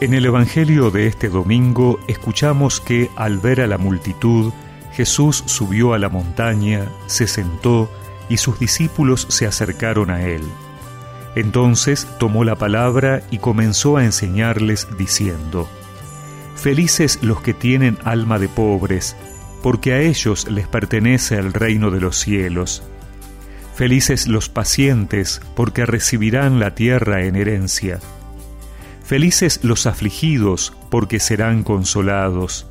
En el Evangelio de este domingo escuchamos que al ver a la multitud, Jesús subió a la montaña, se sentó y sus discípulos se acercaron a él. Entonces tomó la palabra y comenzó a enseñarles diciendo, Felices los que tienen alma de pobres, porque a ellos les pertenece el reino de los cielos. Felices los pacientes, porque recibirán la tierra en herencia. Felices los afligidos, porque serán consolados.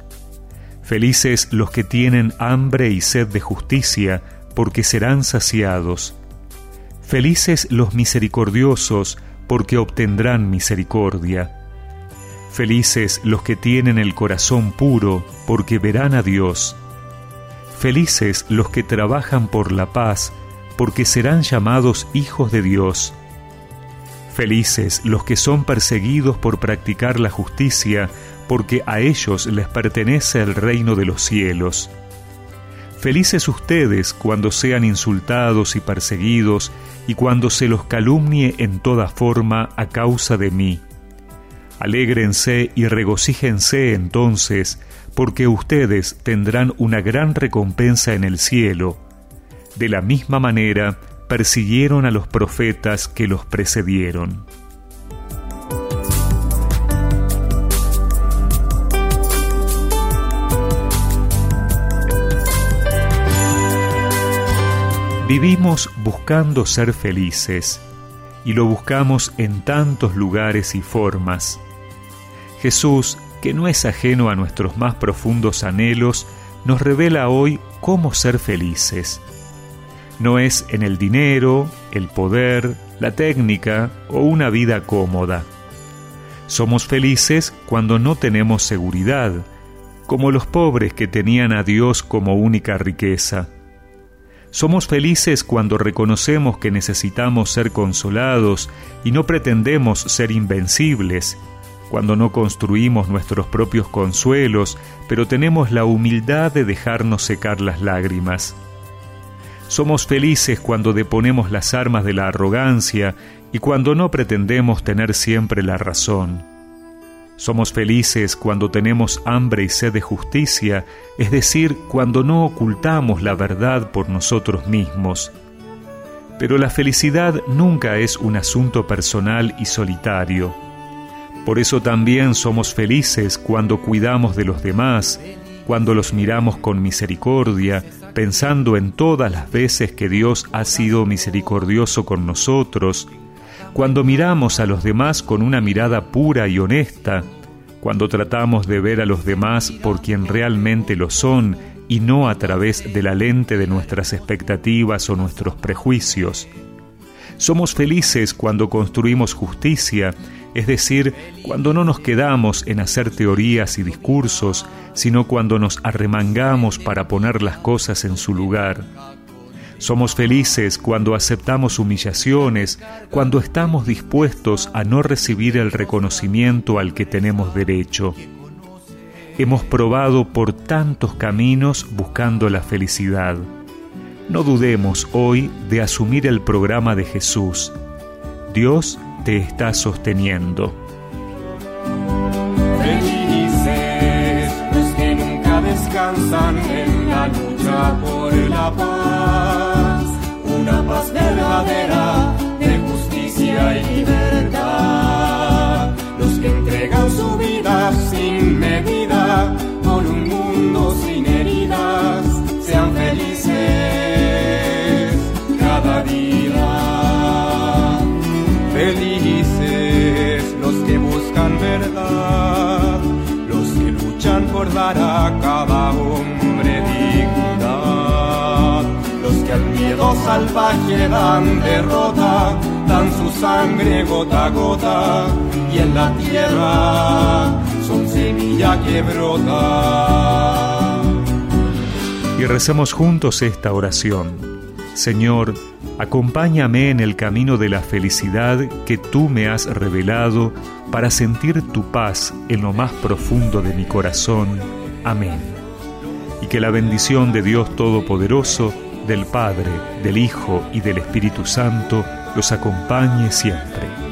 Felices los que tienen hambre y sed de justicia, porque serán saciados. Felices los misericordiosos, porque obtendrán misericordia. Felices los que tienen el corazón puro, porque verán a Dios. Felices los que trabajan por la paz, porque serán llamados hijos de Dios. Felices los que son perseguidos por practicar la justicia, porque a ellos les pertenece el reino de los cielos. Felices ustedes cuando sean insultados y perseguidos, y cuando se los calumnie en toda forma a causa de mí. Alégrense y regocíjense entonces, porque ustedes tendrán una gran recompensa en el cielo. De la misma manera, persiguieron a los profetas que los precedieron. Vivimos buscando ser felices y lo buscamos en tantos lugares y formas. Jesús, que no es ajeno a nuestros más profundos anhelos, nos revela hoy cómo ser felices no es en el dinero, el poder, la técnica o una vida cómoda. Somos felices cuando no tenemos seguridad, como los pobres que tenían a Dios como única riqueza. Somos felices cuando reconocemos que necesitamos ser consolados y no pretendemos ser invencibles, cuando no construimos nuestros propios consuelos, pero tenemos la humildad de dejarnos secar las lágrimas. Somos felices cuando deponemos las armas de la arrogancia y cuando no pretendemos tener siempre la razón. Somos felices cuando tenemos hambre y sed de justicia, es decir, cuando no ocultamos la verdad por nosotros mismos. Pero la felicidad nunca es un asunto personal y solitario. Por eso también somos felices cuando cuidamos de los demás, cuando los miramos con misericordia, pensando en todas las veces que Dios ha sido misericordioso con nosotros, cuando miramos a los demás con una mirada pura y honesta, cuando tratamos de ver a los demás por quien realmente lo son y no a través de la lente de nuestras expectativas o nuestros prejuicios. Somos felices cuando construimos justicia es decir, cuando no nos quedamos en hacer teorías y discursos, sino cuando nos arremangamos para poner las cosas en su lugar. Somos felices cuando aceptamos humillaciones, cuando estamos dispuestos a no recibir el reconocimiento al que tenemos derecho. Hemos probado por tantos caminos buscando la felicidad. No dudemos hoy de asumir el programa de Jesús. Dios te está sosteniendo. Felices los que nunca descansan en la lucha por la paz, una paz verdadera de justicia y libertad, luchan por dar a cada hombre dignidad, los que al miedo salvaje dan derrota, dan su sangre gota a gota y en la tierra son semilla que brota. Y recemos juntos esta oración. Señor, acompáñame en el camino de la felicidad que tú me has revelado para sentir tu paz en lo más profundo de mi corazón. Amén. Y que la bendición de Dios Todopoderoso, del Padre, del Hijo y del Espíritu Santo los acompañe siempre.